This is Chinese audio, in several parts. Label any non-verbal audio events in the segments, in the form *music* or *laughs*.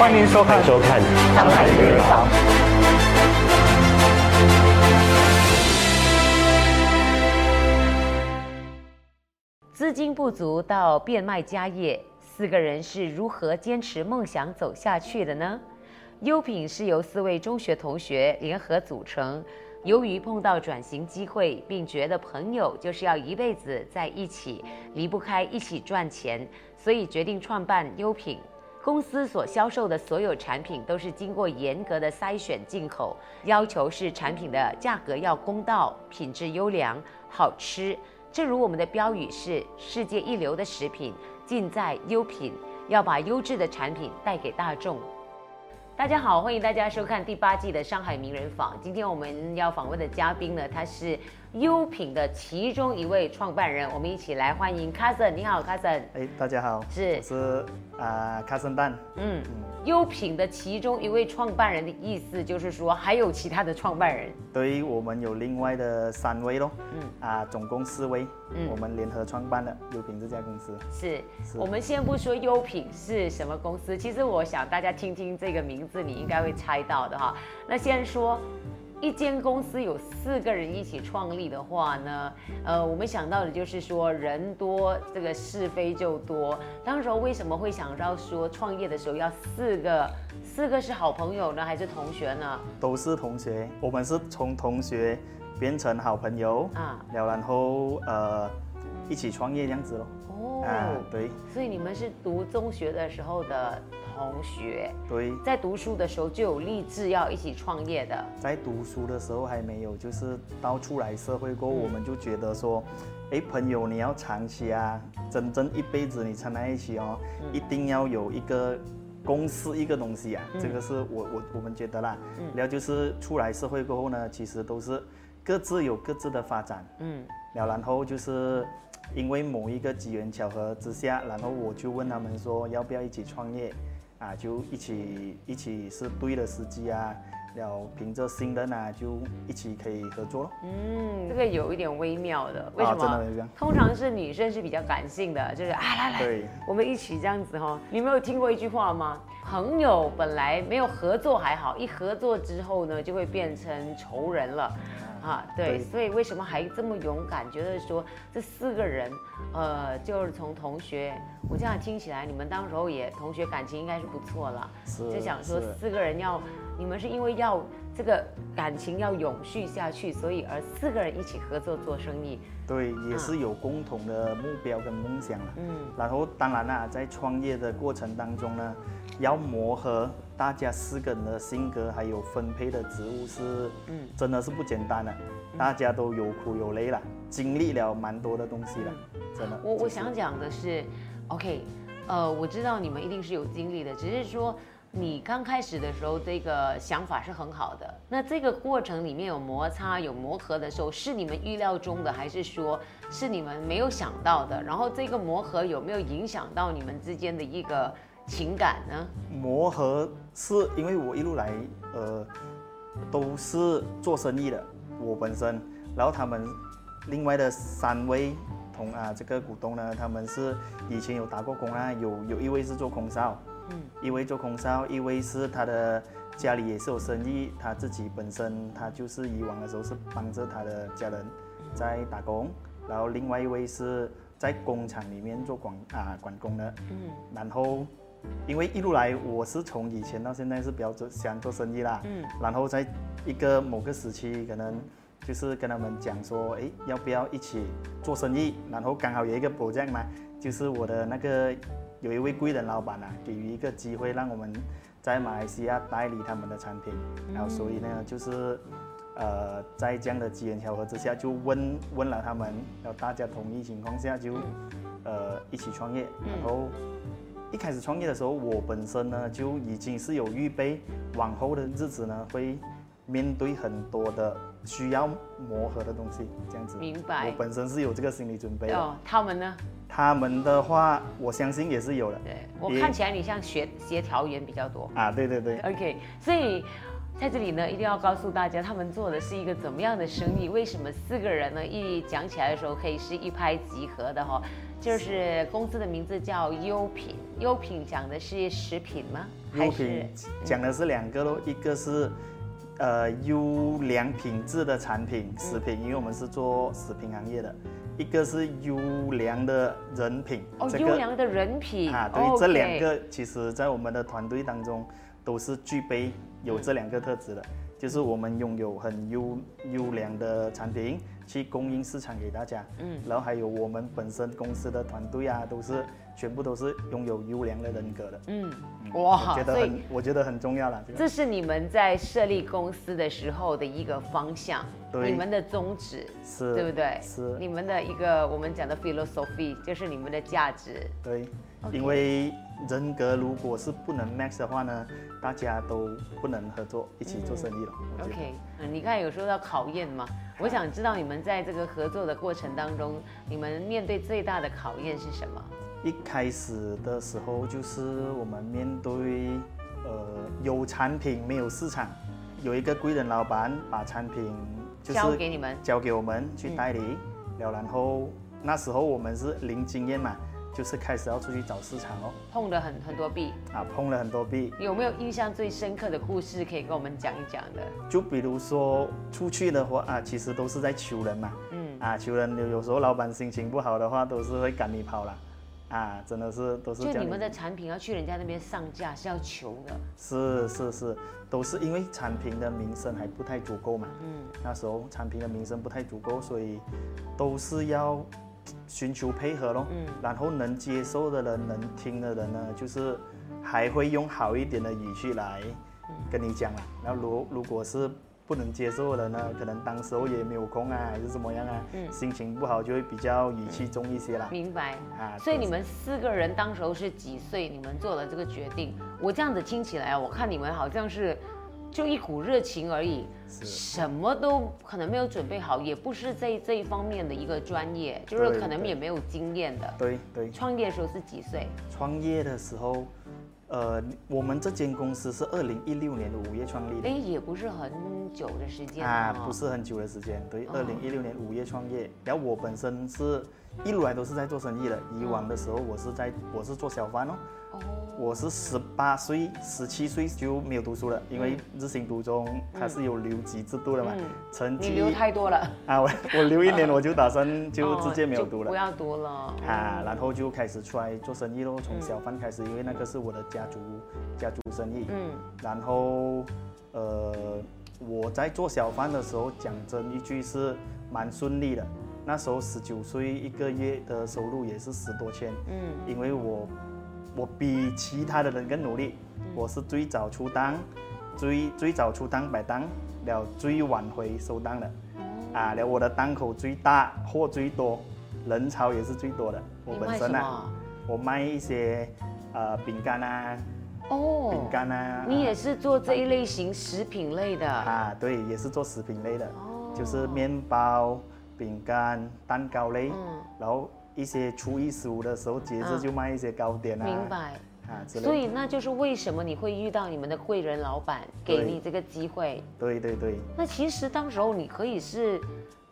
欢迎收看收看，上海名人房。资金不足到变卖家业，四个人是如何坚持梦想走下去的呢？优品是由四位中学同学联合组成，由于碰到转型机会，并觉得朋友就是要一辈子在一起，离不开一起赚钱，所以决定创办优品。公司所销售的所有产品都是经过严格的筛选进口，要求是产品的价格要公道、品质优良、好吃。正如我们的标语是“世界一流的食品尽在优品”，要把优质的产品带给大众。大家好，欢迎大家收看第八季的上海名人坊。今天我们要访问的嘉宾呢，他是优品的其中一位创办人，我们一起来欢迎 Cousin。你好，Cousin。哎，大家好，是我是啊卡森蛋，嗯，优品的其中一位创办人的意思就是说，还有其他的创办人。对于我们有另外的三位咯，嗯嗯，啊，总共四位，嗯我们联合创办了优品这家公司。是是我们先不说优品是什么公司，其实我想大家听听这个名字，你应该会猜到的哈。那先说。一间公司有四个人一起创立的话呢，呃，我们想到的就是说人多，这个是非就多。当时候为什么会想到说创业的时候要四个，四个是好朋友呢，还是同学呢？都是同学，我们是从同学变成好朋友啊，了然后呃一起创业这样子咯。哦，啊，对。所以你们是读中学的时候的同学，对，在读书的时候就有立志要一起创业的。在读书的时候还没有，就是到出来社会过后，嗯。我们就觉得说，哎，朋友你要长期啊，真正一辈子你缠在一起哦，嗯。一定要有一个公司一个东西啊，嗯。这个是我我我们觉得啦。嗯。然后就是出来社会过后呢，其实都是各自有各自的发展，嗯。了然后就是因为某一个机缘巧合之下，然后我就问他们说要不要一起创业，啊，就一起一起是对的时机啊，要凭着信任啊，就一起可以合作咯。嗯，这个有一点微妙的，为什啊真么？通常是女生是比较感性的，就是啊来来，对我们一起这样子哈、你没有听过一句话吗？朋友本来没有合作还好，一合作之后呢，就会变成仇人了。啊，对，对所以为什么还这么勇敢？觉得说这四个人，呃，就是从同学，我这样听起来，你们当时候也同学感情应该是不错了。是就想说四个人要，你们是因为要这个感情要永续下去，所以而四个人一起合作做生意。对，也是有共同的目标跟梦想了。嗯然后当然啦，在创业的过程当中呢，要磨合大家四个人的性格，还有分配的职务是，嗯真的是不简单的。大家都有苦有累了，经历了蛮多的东西了，真的。我我想讲的是，OK，呃，我知道你们一定是有经历的，只是说你刚开始的时候，这个想法是很好的。那这个过程里面有摩擦、有磨合的时候，是你们预料中的，还是说是你们没有想到的？然后这个磨合有没有影响到你们之间的一个情感呢？磨合是因为我一路来，呃，都是做生意的，我本身，然后他们另外的三位同啊这个股东呢，他们是以前有打过工啊，有有一位是做空少，嗯。一位做空少，一位是他的家里也是有生意，他自己本身他就是以往的时候是帮着他的家人在打工，然后另外一位是在工厂里面做管啊管工的，嗯。然后因为一路来我是从以前到现在是比较做喜欢做生意啦，嗯然后在一个某个时期可能。就是跟他们讲说，哎，要不要一起做生意？然后刚好有一个 project 嘛，就是我的那个有一位贵人老板啊，给予一个机会让我们在马来西亚代理他们的产品，然后所以呢，就是呃在这样的机缘巧合之下，就问问了他们，然后大家同意情况下就呃一起创业，然后。一开始创业的时候，我本身呢就已经是有预备，往后的日子呢会面对很多的需要磨合的东西，这样子。明白我本身是有这个心理准备的。哦，他们呢？他们的话，我相信也是有的。对我看起来你像协协调员比较多。啊，对对对，OK，所以在这里呢，一定要告诉大家，他们做的是一个怎么样的生意？为什么四个人呢，一讲起来的时候可以是一拍即合的哈、就是公司的名字叫优品，优品讲的是食品吗？优品讲的是两个咯，一个是呃优良品质的产品食品，因为我们是做食品行业的；一个是优良的人品。哦，这个优良的人品啊，对这两个其实在我们的团队当中都是具备有这两个特质的，就是我们拥有很优优良的产品去供应市场给大家，嗯，然后还有我们本身公司的团队啊，都是全部都是拥有优良的人格的，嗯，嗯哇我觉得很，我觉得很重要了，这是你们在设立公司的时候的一个方向，对。你们的宗旨，是对不对？是。你们的一个我们讲的 philosophy，就是你们的价值。对因为人格如果是不能 match 的话呢，大家都不能合作一起做生意了。OK，嗯，你刚才有说到考验嘛，*laughs* 我想知道你们在这个合作的过程当中，你们面对最大的考验是什么？一开始的时候就是我们面对呃有产品没有市场，有一个贵人老板把产品就是交给你们，交给我们去代理，了然后那时候我们是零经验嘛，就是开始要出去找市场哦，碰了很很多壁，啊碰了很多壁，有没有印象最深刻的故事可以跟我们讲一讲的？就比如说出去的话啊，其实都是在求人嘛，嗯，啊求人有有时候老板心情不好的话，都是会赶你跑了，啊真的是都是就你们的产品要去人家那边上架是要求的，是是是，都是因为产品的名声还不太足够嘛。嗯，那时候产品的名声不太足够，所以都是要寻求配合咯。嗯然后能接受的人、能听的人呢，就是还会用好一点的语气来跟你讲啦。然后如如果是不能接受的人呢，可能当时候也没有空啊，还是怎么样啊，嗯心情不好就会比较语气重一些啦。明白。啊，所以你们四个人当时候是几岁？你们做了这个决定？我这样子听起来啊，我看你们好像是就一股热情而已，什么都可能没有准备好，也不是在这一方面的一个专业，就是可能也没有经验的。对对，创业的时候是几岁？创业的时候，呃，我们这间公司是二零一六年的五月创立的。哎，也不是很久的时间啊，哦不是很久的时间，对，哦二零一六年五月创业。然后我本身是一路来都是在做生意的，以往的时候我是在我是做小贩哦，哦，我是十八岁、十七岁就没有读书了，因为日行读中它是有留级制度的嘛，嗯成绩你留太多了，啊，我 *laughs* 我留一年我就打算就哦直接没有读了。不要读了。啊，然后就开始出来做生意咯，从嗯小贩开始，因为那个是我的家族家族生意。嗯然后，呃，我在做小贩的时候，讲真一句是蛮顺利的。那时候十九岁，一个月的收入也是十多千，嗯因为我我比其他的人更努力，嗯。我是最早出单，最最早出单摆档，了最晚回收单的，哦。啊，了我的档口最大，货最多，人潮也是最多的。我你本身啊，卖什么？我卖一些呃饼干啊，哦，饼干啊，你也是做这一类型食品类的，啊，对，也是做食品类的，哦。就是面包、饼干、蛋糕类，嗯。然后一些初一十五的时候节日嗯就卖一些糕点啊，明白。啊。所以那就是为什么你会遇到你们的贵人老板给你这个机会。对对对，那其实当时候你可以是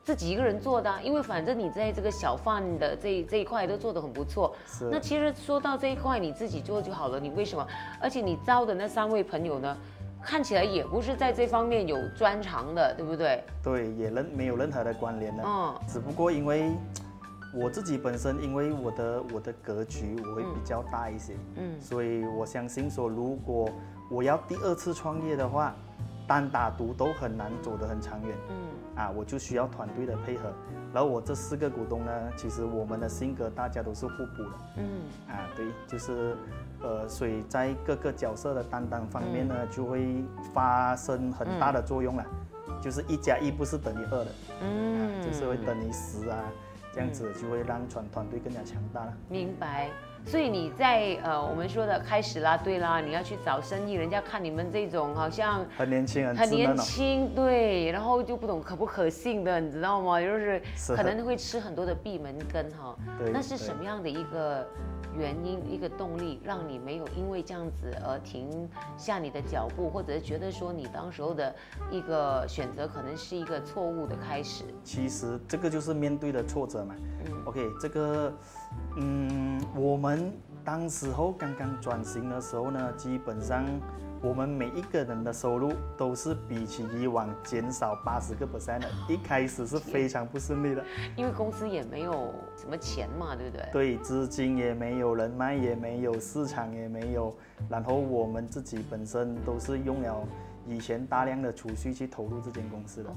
自己一个人做的啊、因为反正你在这个小贩的这这一块都做得很不错。是那其实说到这一块，你自己做就好了。你为什么？而且你招的那三位朋友呢，看起来也不是在这方面有专长的，对不对？对，也任没有任何的关联的，嗯只不过因为我自己本身，因为我的我的格局我会嗯比较大一些，嗯。所以我相信说，如果我要第二次创业的话，单打独斗很难走得很长远。嗯。啊，我就需要团队的配合。然后我这四个股东呢，其实我们的性格大家都是互补的。嗯。啊，对，就是呃，所以在各个角色的担当方面呢，就会发生很大的作用了。就是一加一不是等于二的，嗯。啊，就是会等于十啊，这样子就会让团团队更加强大了。明白。所以你在呃我们说的开始啦，对啦，你要去找生意，人家看你们这种好像很年轻，很很年。轻，对，然后就不懂可不可信的，你知道吗？就是是可能会吃很多的闭门羹哈。对那是对什么样的一个原因、一个动力，让你没有因为这样子而停下你的脚步，或者是觉得说你当时候的一个选择可能是一个错误的开始？其实这个就是面对的挫折嘛。嗯 OK，这个嗯，我们当时候刚刚转型的时候呢，基本上我们每一个人的收入都是比起以往减少八十个 percent 的，一开始是非常不顺利的。因为公司也没有什么钱嘛，对不对？对，资金也没有，人脉也没有，市场也没有，然后我们自己本身都是用了以前大量的储蓄去投入这间公司的。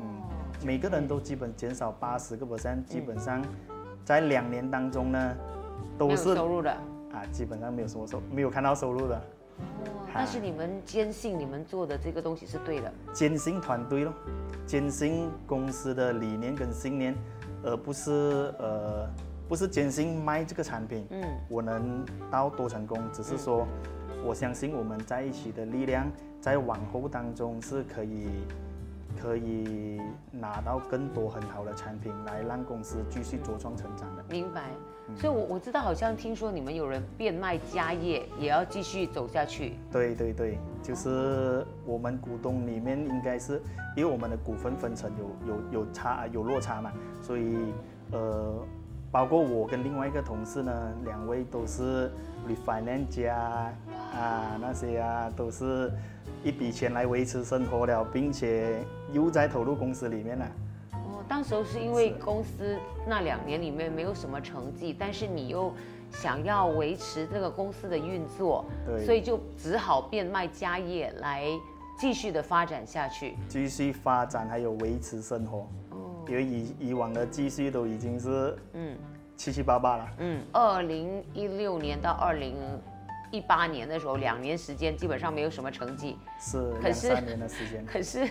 嗯，每个人都基本减少八十个 percent，基本上在两年当中呢，都是收入的。啊，基本上没有什么收，没有看到收入的。哦，但是你们坚信你们做的这个东西是对的。坚信团队咯，坚信公司的理念跟信念，而不是呃，不是坚信卖这个产品，嗯，我能到多成功，只是说，我相信我们在一起的力量，在往后当中是可以，可以拿到更多很好的产品，来让公司继续茁壮成长的。明白。所以我，我知道，好像听说你们有人变卖家业，也要继续走下去。对对对，就是我们股东里面应该是，因为我们的股份分成有有有差有落差嘛，所以呃，包括我跟另外一个同事呢，两位都是 refinance 家啊那些啊，都是一笔钱来维持生活了，并且又在投入公司里面了。哦，当时候是因为公司那两年里面没有什么成绩，但是你又想要维持这个公司的运作，对所以就只好变卖家业来继续的发展下去。继续发展还有维持生活，哦，因为以以往的积蓄都已经是嗯七七八八了。嗯，二零一六年到二零一八年的时候，两年时间基本上没有什么成绩，是可是两三年的时间。可是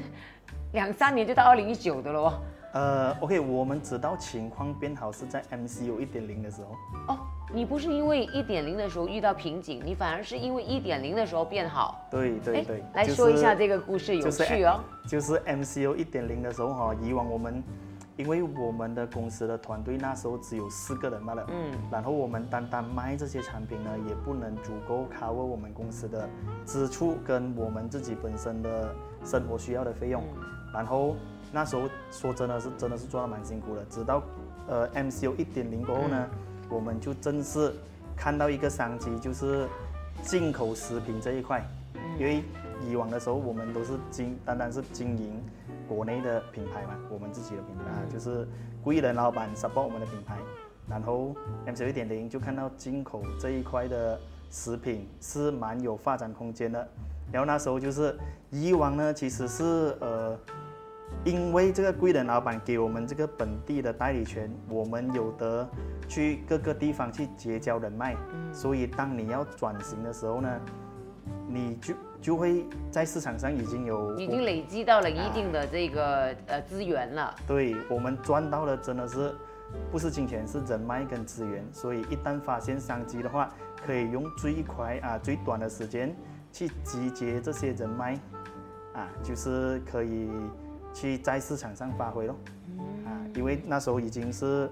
两三年就到二零一九的喽。呃，OK，我们知道情况变好是在 MCU 一点零的时候，哦，你不是因为一点零的时候遇到瓶颈，你反而是因为一点零的时候变好。哎对对对，来就是说一下这个故事，有趣哦。就是 MCU 一点零的时候哈，以往我们因为我们的公司的团队那时候只有四个人罢了，嗯，然后我们单单卖这些产品呢，也不能足够 cover 我们公司的支出跟我们自己本身的生活需要的费用。然后那时候说真的是真的是做的蛮辛苦的，直到呃 MCU 一点零过后呢，我们就正式看到一个商机，就是进口食品这一块，因为以往的时候我们都是经单单是经营国内的品牌嘛，我们自己的品牌、啊，就是贵人老板 support 我们的品牌，然后 MCU 一点零就看到进口这一块的食品是蛮有发展空间的。然后那时候就是以往呢，其实是呃，因为这个贵人老板给我们这个本地的代理权，我们有得去各个地方去结交人脉，所以当你要转型的时候呢，你就就会在市场上已经有已经累积到了一定的这个呃资源了。对我们赚到的真的是不是金钱，是人脉跟资源。所以一旦发现商机的话，可以用最快啊最短的时间去集结这些人脉，啊，就是可以去在市场上发挥咯。啊，因为那时候已经是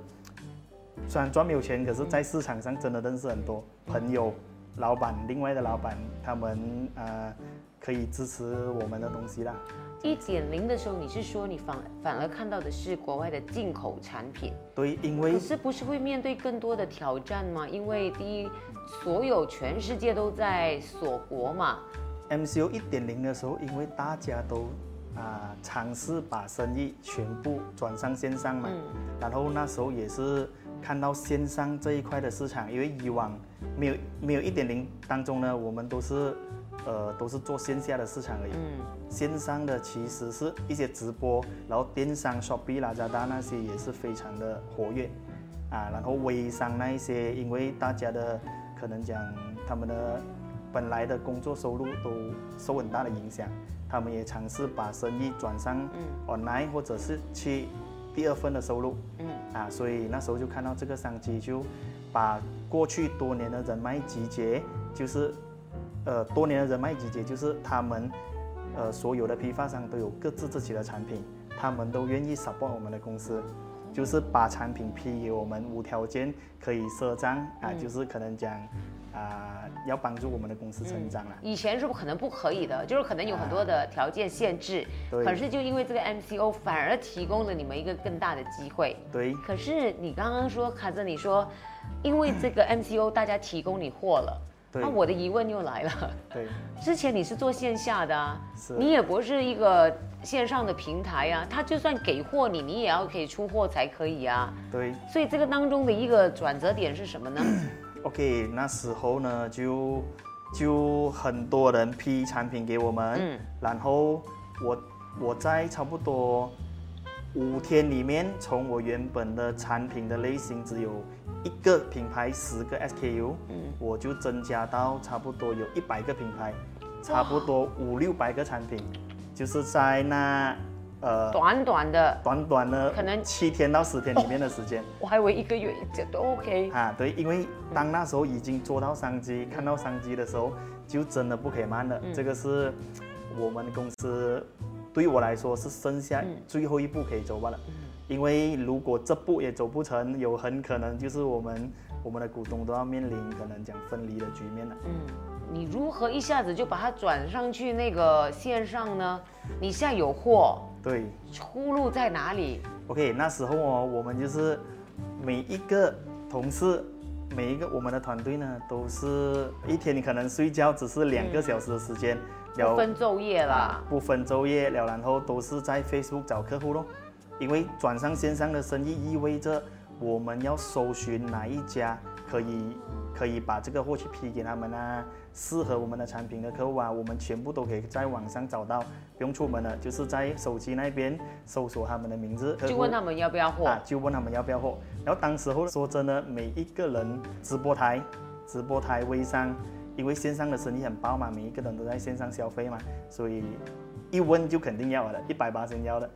虽然赚没有钱，可是在市场上真的认识很多朋友、老板、另外的老板，他们呃可以支持我们的东西啦。一点零的时候，你是说你反反而看到的是国外的进口产品，对，因为可是不是会面对更多的挑战吗？因为第一，所有全世界都在锁国嘛，MCU 一点零的时候，因为大家都啊、尝试把生意全部转上线上嘛，然后那时候也是看到线上这一块的市场，因为以往没有没有一点零当中呢，我们都是呃都是做线下的市场而已，嗯，线上的其实是一些直播，然后电商 Shopee、拉扎达那些也是非常的活跃，啊，然后微商那一些，因为大家的可能讲他们的本来的工作收入都受很大的影响，他们也尝试把生意转上 online 或者是去第二份的收入，嗯，啊，所以那时候就看到这个商机，就把过去多年的人脉集结，就是呃多年的人脉集结，就是他们呃所有的批发商都有各自自己的产品，他们都愿意 support 我们的公司，就是把产品批给我们，无条件可以赊账啊，就是可能讲啊、要帮助我们的公司成长啦。以前是不可能不可以的，就是可能有很多的条件限制，对可是就因为这个 MCO 反而提供了你们一个更大的机会。对可是你刚刚说卡着你说，因为这个 MCO 大家提供你货了，对那我的疑问又来了，对 *laughs* 之前你是做线下的你也不是一个线上的平台啊，他就算给货你，你也要可以出货才可以啊。对所以这个当中的一个转折点是什么呢？*coughs*，OK，那时候呢就就很多人批产品给我们，嗯。然后我我在差不多五天里面，从我原本的产品的类型只有一个品牌十个 SKU，嗯。我就增加到差不多有一百个品牌，差不多五六百个产品，就是在那呃短短的，短短的可能七天到十天里面的时间。我还以为一个月这都 OK。啊，对，因为当那时候已经捉到商机，看到商机的时候，就真的不可以慢了。这个是我们公司对我来说是剩下最后一步可以走罢了。因为如果这步也走不成，有很可能就是我们我们的股东都要面临可能讲分离的局面了。嗯，你如何一下子就把它转上去那个线上呢？你现在有货，对出路在哪里？，OK，那时候哦，我们就是每一个同事。每一个我们的团队呢，都是一天你可能睡觉只是两个小时的时间，了不分昼夜啦啊。不分昼夜了，然后都是在 Facebook 找客户咯。因为转上线上的生意意味着我们要搜寻哪一家可以可以把这个货去批给他们啊，适合我们的产品的客户啊，我们全部都可以在网上找到，不用出门了，就是在手机那边搜索他们的名字，就问他们要不要货。啊，就问他们要不要货。然后当时候说真的，每一个人直播台、直播台、微商，因为线上的生意很爆嘛，每一个人都在线上消费嘛，所以一问就肯定要了，一百八先要的，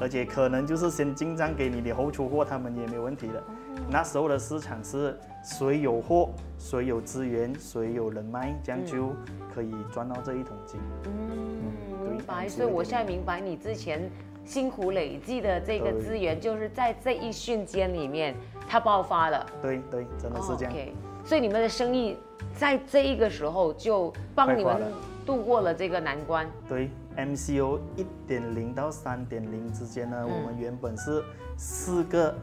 而且可能就是先进账给你，你后出货他们也没有问题的。那时候的市场是谁有货，谁有资源，谁有人脉，这样就可以赚到这一桶金。嗯，对明白。嗯所以我现在明白你之前辛苦累积的这个资源，就是在这一瞬间里面它爆发了。对对，真的是这样。哦 OK，所以你们的生意在这一个时候就帮你们度过了这个难关。对，MCO 一点零到三点零之间呢，嗯我们原本是四个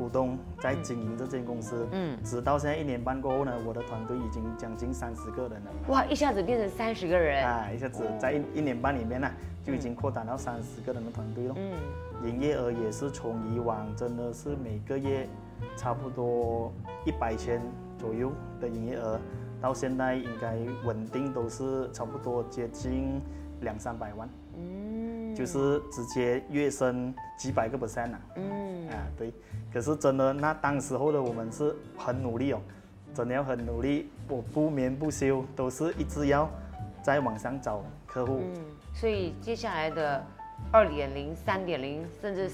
股东在经营这间公司，嗯嗯，直到现在一年半过后呢，我的团队已经将近三十个人了，哇，一下子变成三十个人。啊，一下子在一一年半里面呢，就已经扩展到三十个人的团队了。嗯，营业额也是从以往真的是每个月差不多一百千左右的营业额，到现在应该稳定都是差不多接近两三百万，嗯，就是直接跃升几百个 percent 啊！嗯，啊，对。可是真的，那当时候的我们是很努力哦，真的要很努力，我不眠不休，都是一直要在网上找客户。嗯，所以接下来的二点零、三点零，甚至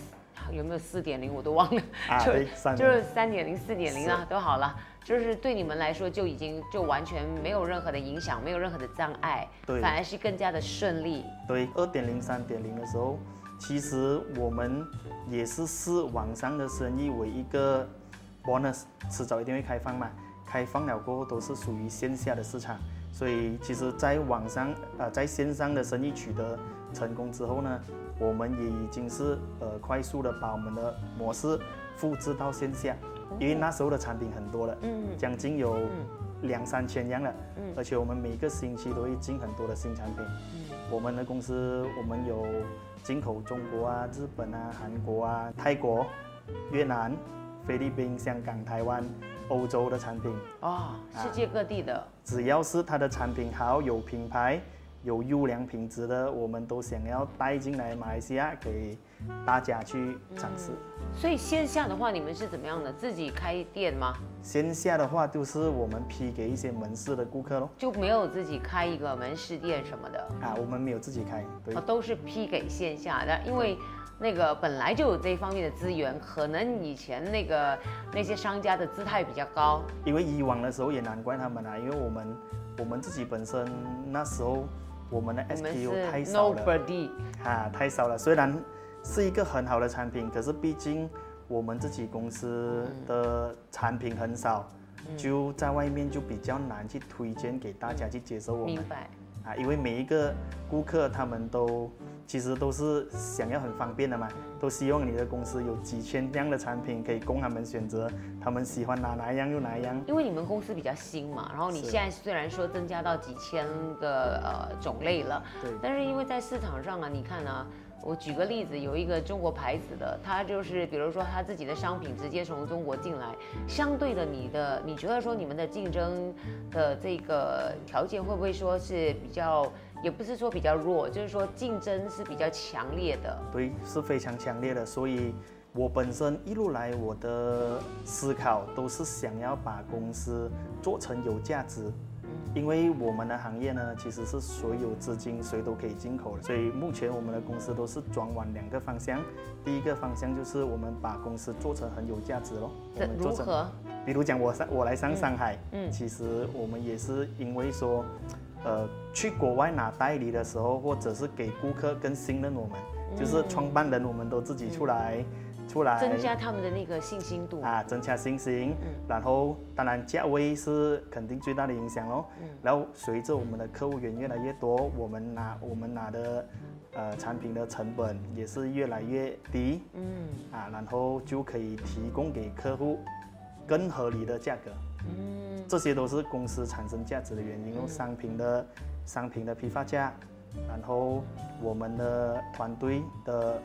有没有四点零，我都忘了。啊就对3.0就是三点零、四点零啊，都好了。就是对你们来说，就已经就完全没有任何的影响，没有任何的障碍，对反而是更加的顺利。对，二点零、三点零的时候，其实我们也是视网上的生意为一个 bonus，迟早一定会开放嘛。开放了过后都是属于线下的市场，所以其实在网上呃在线上的生意取得成功之后呢，我们也已经是呃快速的把我们的模式复制到线下，因为那时候的产品很多了，嗯。将近有两三千样了，嗯。而且我们每个星期都会进很多的新产品。嗯。我们的公司我们有进口中国啊、日本啊、韩国啊、泰国、越南、菲律宾、香港、台湾、欧洲的产品，哦，世界各地的，只要是它的产品好、有品牌、有优良品质的，我们都想要带进来马来西亚给大家去尝试。所以线下的话，你们是怎么样的？自己开店吗？线下的话，就是我们批给一些门市的顾客咯。就没有自己开一个门市店什么的？啊，我们没有自己开，对哦，都是批给线下的，因为那个本来就有这一方面的资源，可能以前那个那些商家的姿态比较高，因为以往的时候也难怪他们啊，因为我们我们自己本身那时候我们的 SKU 太少了啊，太少了。虽然是一个很好的产品，可是毕竟我们自己公司的产品很少，就在外面就比较难去推荐给大家去接受我们。明白。啊，因为每一个顾客他们都其实都是想要很方便的嘛，都希望你的公司有几千样的产品可以供他们选择，他们喜欢哪哪一样用哪一样。因为你们公司比较新嘛，然后你现在虽然说增加到几千个呃种类了，对。但是因为在市场上啊，你看啊，我举个例子，有一个中国牌子的，它就是比如说它自己的商品直接从中国进来，相对的你的，你觉得说你们的竞争的这个条件会不会说是比较，也不是说比较弱，就是说竞争是比较强烈的？对，是非常强烈的。所以，我本身一路来我的思考都是想要把公司做成有价值。因为我们的行业呢，其实是所有资金谁都可以进口的，所以目前我们的公司都是转往两个方向。第一个方向就是我们把公司做成很有价值咯。我们做成如何？比如讲我上我来上上海，嗯其实我们也是因为说，呃，去国外拿代理的时候，或者是给顾客更信任我们，就是创办人我们都自己出来，出来增加他们的那个信心度。啊，增加信心。嗯然后当然价位是肯定最大的影响咯。嗯然后随着我们的客户源越来越多，我们拿我们拿的呃产品的成本也是越来越低嗯，啊，然后就可以提供给客户更合理的价格。嗯，这些都是公司产生价值的原因哦，商品的商品的批发价，然后我们的团队的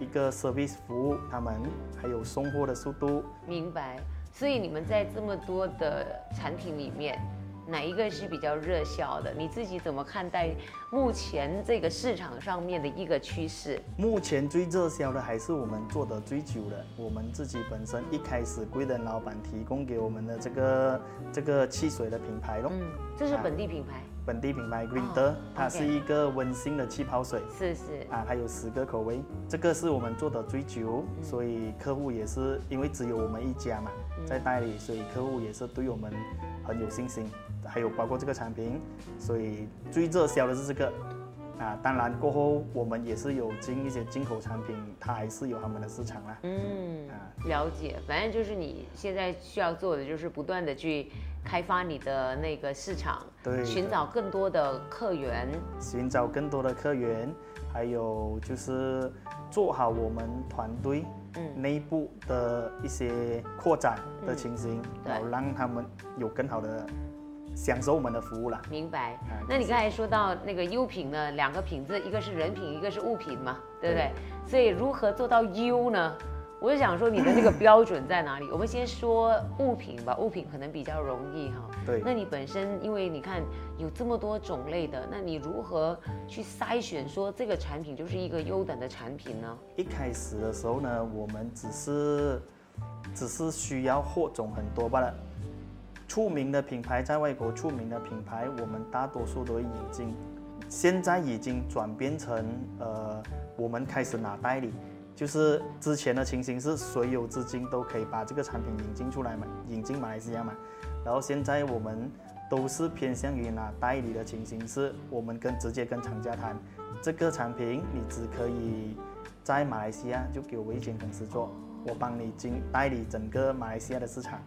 一个 service 服务，他们还有送货的速度，明白。所以你们在这么多的产品里面，哪一个是比较热销的？你自己怎么看待目前这个市场上面的一个趋势？目前最热销的还是我们做的最久的，我们自己本身一开始贵人老板提供给我们的这个这个汽水的品牌咯，嗯，这是本地品牌，本地品牌 Green 的，它是一个温馨的气泡水。是是，啊，它有十个口味，这个是我们做的最久，嗯所以客户也是因为只有我们一家嘛，在代理，所以客户也是对我们很有信心。还有包括这个产品，所以最热销的是这个。啊，当然过后我们也是有进一些进口产品，它还是有他们的市场啦。嗯啊，了解。反正就是你现在需要做的，就是不断的去开发你的那个市场，对寻找更多的客源。寻找更多的客源，还有就是做好我们团队嗯内部的一些扩展的情形，对然后让他们有更好的享受我们的服务了。明白啊。那你刚才说到那个优品呢，两个品质，一个是人品，一个是物品嘛，对不对？所以如何做到优呢？我就想说你的那个 *laughs* 标准在哪里？我们先说物品吧，物品可能比较容易哈。对那你本身因为你看有这么多种类的，那你如何去筛选说这个产品就是一个优等的产品呢？一开始的时候呢，我们只是只是需要货种很多罢了。出名的品牌在外国出名的品牌，我们大多数都会引进。现在已经转变成呃，我们开始拿代理，就是之前的情形是谁有资金都可以把这个产品引进出来嘛，引进马来西亚嘛。然后现在我们都是偏向于拿代理的情形，是我们跟直接跟厂家谈，这个产品你只可以在马来西亚就给我一间公司做，我帮你经代理整个马来西亚的市场，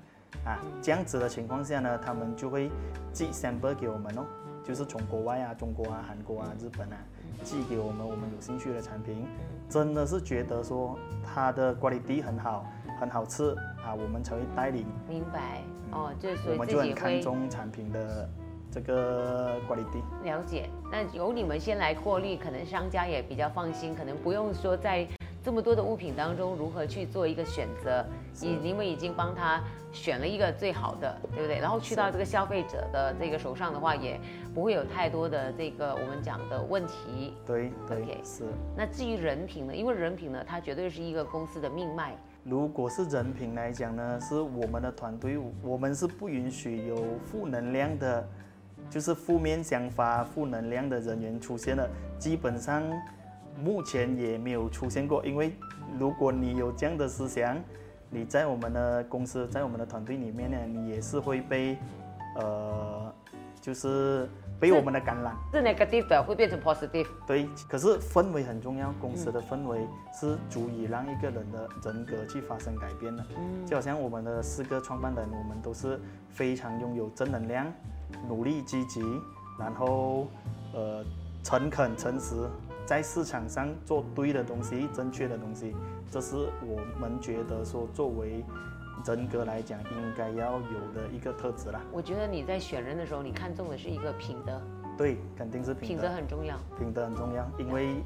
啊，这样子的情况下呢，他们就会寄 sample 给我们哦，就是从国外啊、中国啊、韩国啊、日本啊寄给我们我们有兴趣的产品，真的是觉得说它的 quality 很好，很好吃啊，我们才会带领，明白哦，就是所我们就很看重产品的这个 quality。了解。那由你们先来过滤，可能商家也比较放心，可能不用说在这么多的物品当中如何去做一个选择，你你们已经帮他选了一个最好的，对不对？然后去到这个消费者的这个手上的话，也不会有太多的这个我们讲的问题。对对 OK 是。那至于人品呢？因为人品呢，它绝对是一个公司的命脉。如果是人品来讲呢，是我们的团队，我们是不允许有负能量的，就是负面想法、负能量的人员出现的。基本上目前也没有出现过，因为如果你有这样的思想，你在我们的公司，在我们的团队里面呢，你也是会被，呃，就是被我们的感染。是 negative 的会变成 positive。对，可是氛围很重要，公司的氛围是足以让一个人的人格去发生改变的。嗯，就好像我们的四个创办人，我们都是非常拥有正能量、努力积极，然后呃诚恳诚实，在市场上做对的东西、正确的东西，这是我们觉得说作为人格来讲应该要有的一个特质啦。我觉得你在选人的时候，你看中的是一个品德，对，肯定是品品德，很重要。品德很重要，因为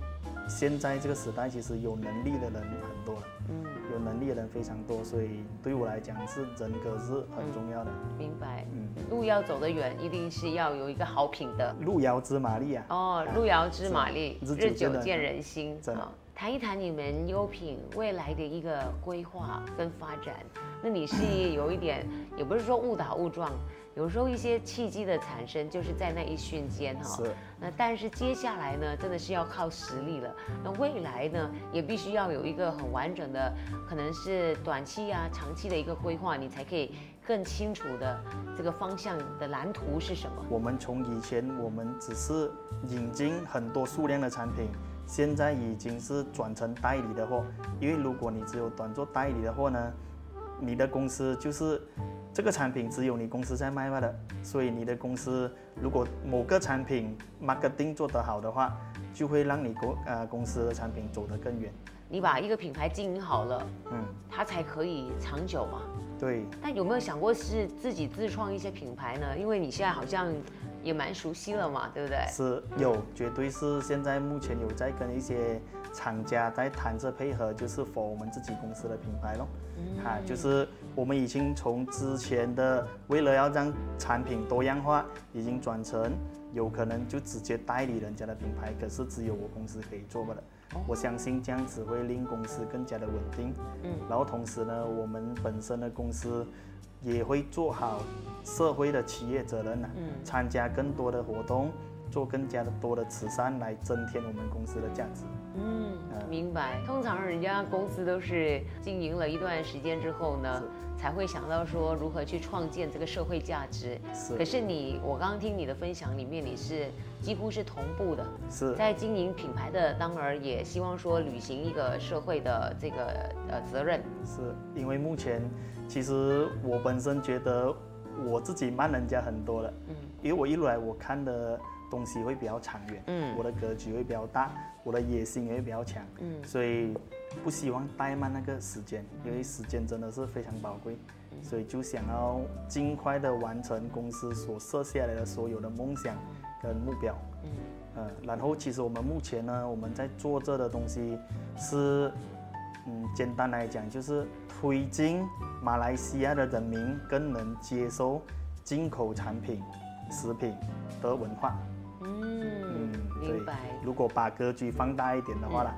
现在这个时代其实有能力的人很多了，嗯，有能力的人非常多，所以对我来讲是人格是很重要的。明白。嗯，路要走得远，一定是要有一个好品德。路遥知马力啊，哦，路遥知马力，日日久见人心。真的好谈一谈你们优品未来的一个规划跟发展。那你是有一点，也不是说误打误撞，有时候一些契机的产生就是在那一瞬间哈。是那但是接下来呢，真的是要靠实力了。那未来呢，也必须要有一个很完整的，可能是短期啊、长期的一个规划，你才可以更清楚的这个方向的蓝图是什么。我们从以前我们只是引进很多数量的产品，现在已经是转成代理的货。因为如果你只有短做代理的货呢，你的公司就是这个产品只有你公司在卖罢了，所以你的公司如果某个产品 marketing 做得好的话，就会让你公呃公司的产品走得更远。你把一个品牌经营好了，嗯，它才可以长久嘛。对，但有没有想过是自己自创一些品牌呢？因为你现在好像也蛮熟悉了嘛，对不对？是有，绝对是现在目前有在跟一些厂家在谈着配合，就是 for 我们自己公司的品牌咯。啊，就是我们已经从之前的为了要让产品多样化，已经转成有可能就直接代理人家的品牌，可是只有我公司可以做不了。我相信这样子会令公司更加的稳定。嗯，然后同时呢，我们本身的公司也会做好社会的企业责任呐、嗯参加更多的活动，做更加的多的慈善来增添我们公司的价值。嗯，嗯。明白。通常人家公司都是经营了一段时间之后呢，才会想到说如何去创建这个社会价值。是。可是你，我刚刚听你的分享里面，你是几乎是同步的，是。在经营品牌的当儿，也希望说履行一个社会的这个呃责任。是因为目前其实我本身觉得我自己慢人家很多了，嗯。因为我一来我看的东西会比较长远，嗯我的格局会比较大，我的野心也会比较强，嗯所以不希望怠慢那个时间，因为时间真的是非常宝贵，嗯所以就想要尽快的完成公司所设下来的所有的梦想跟目标。嗯呃，然后其实我们目前呢，我们在做这的东西是，嗯，简单来讲就是推进马来西亚的人民更能接受进口产品、食品的文化。嗯，对明白。如果把格局放大一点的话啦，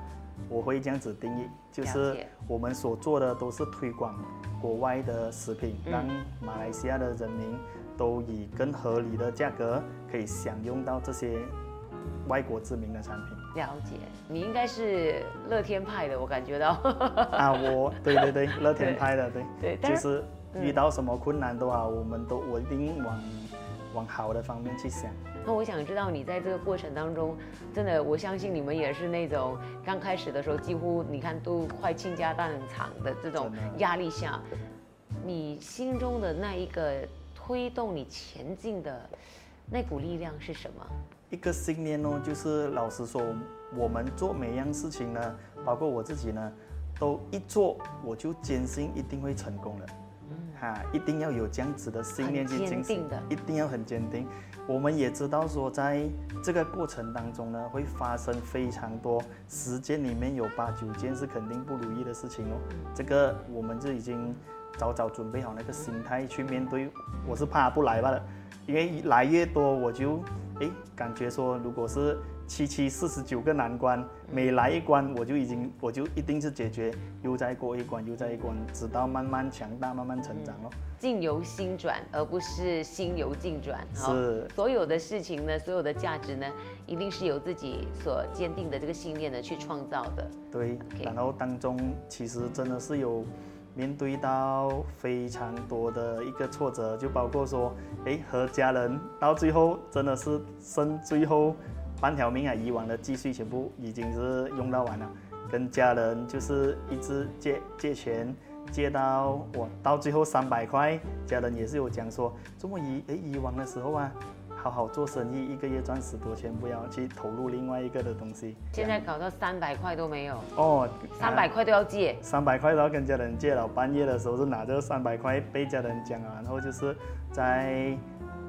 我会这样子定义，就是我们所做的都是推广国外的食品，嗯让马来西亚的人民都以更合理的价格可以享用到这些外国知名的产品。了解，你应该是乐天派的，我感觉到。啊，我对对对，*laughs* 乐天派的，对，对，但就是是遇到什么困难的话，我们都我一定往往好的方面去想。那我想知道你在这个过程当中，真的，我相信你们也是那种刚开始的时候，几乎你看都快倾家荡产的这种压力下，你心中的那一个推动你前进的那股力量是什么？一个信念哦，就是老实说，我们做每一样事情呢，包括我自己呢，都一做我就坚信一定会成功的。哈，一定要有这样子的信念去坚定的一定要很坚定。我们也知道说，在这个过程当中呢，会发生非常多，十件里面有八九件是肯定不如意的事情哦。这个我们就已经早早准备好那个心态去面对。我是怕不来罢了，因为来越多，我就哎感觉说，如果是七七四十九个难关，每来一关我就已经我就一定是解决，又再过一关又再一关，直到慢慢强大，慢慢成长哦。境由心转，而不是心由境转。哈是所有的事情呢，所有的价值呢，一定是由自己所坚定的这个信念呢去创造的。对然后当中其实真的是有面对到非常多的一个挫折，就包括说，哎，和家人到最后真的是剩最后半条命啊，以往的积蓄全部已经是用到完了，跟家人就是一直借借钱。借到我到最后三百块，家人也是有讲说，这么以诶以往的时候啊，好好做生意，一个月赚十多千，不要去投入另外一个的东西。现在搞到三百块都没有，哦，三百块都要借，三百块都要跟家人借了。半夜的时候是拿着三百块被家人讲啊，然后就是在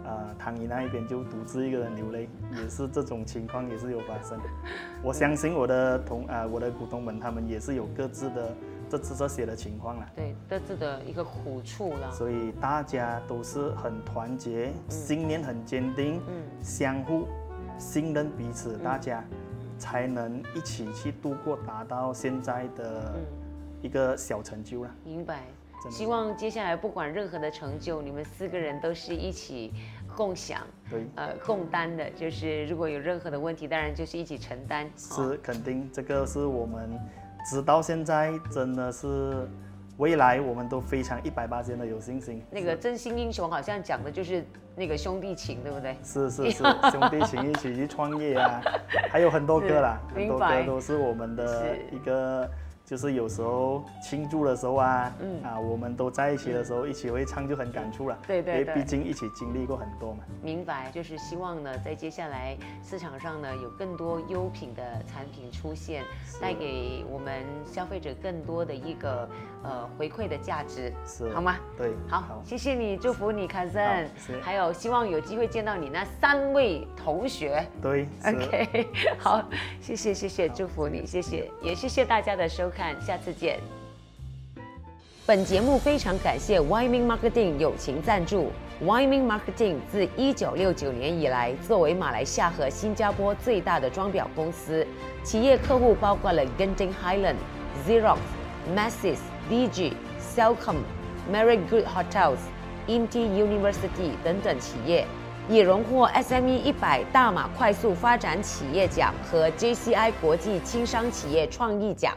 呃汤姨那一边就独自一个人流泪，也是这种情况也是有发生。*laughs* 我相信我的同啊我的股东们他们也是有各自的。这这这些的情况了，对，各自的一个苦处了，所以大家都是很团结，信念很坚定，嗯，相互信任彼此，大家才能一起去度过，达到现在的一个小成就了。明白，希望接下来不管任何的成就，你们四个人都是一起共享，对，呃，共担的。就是如果有任何的问题，当然就是一起承担。是肯定，这个是我们。直到现在，真的是未来我们都非常一百八千的有信心。那个真心英雄好像讲的就是那个兄弟情，对不对？是是是，兄弟情一起去创业啊，还有很多歌啦，很多歌都是我们的一个。就是有时候庆祝的时候啊，嗯啊，我们都在一起的时候，一起会唱就很感触了。对对对，毕竟一起经历过很多嘛。明白，就是希望呢，在接下来市场上呢，有更多优品的产品出现，带给我们消费者更多的一个呃回馈的价值，是好吗？对，好，谢谢你，祝福你，凯森。还有希望有机会见到你那三位同学。对，OK，*laughs* 好，谢谢谢谢，祝福你，谢谢，也谢谢大家的收。看，看下次见。本节目非常感谢 w y m i n g Marketing 友情赞助。w y m i n g Marketing 自一九六九年以来，作为马来西亚和新加坡最大的装裱公司，企业客户包括了 Genting Highland、Xerox、Masses、DG、Cellcom、Mary Good Hotels、Inti University 等等企业，也荣获 SME 一百大马快速发展企业奖和 JCI 国际轻商企业创意奖。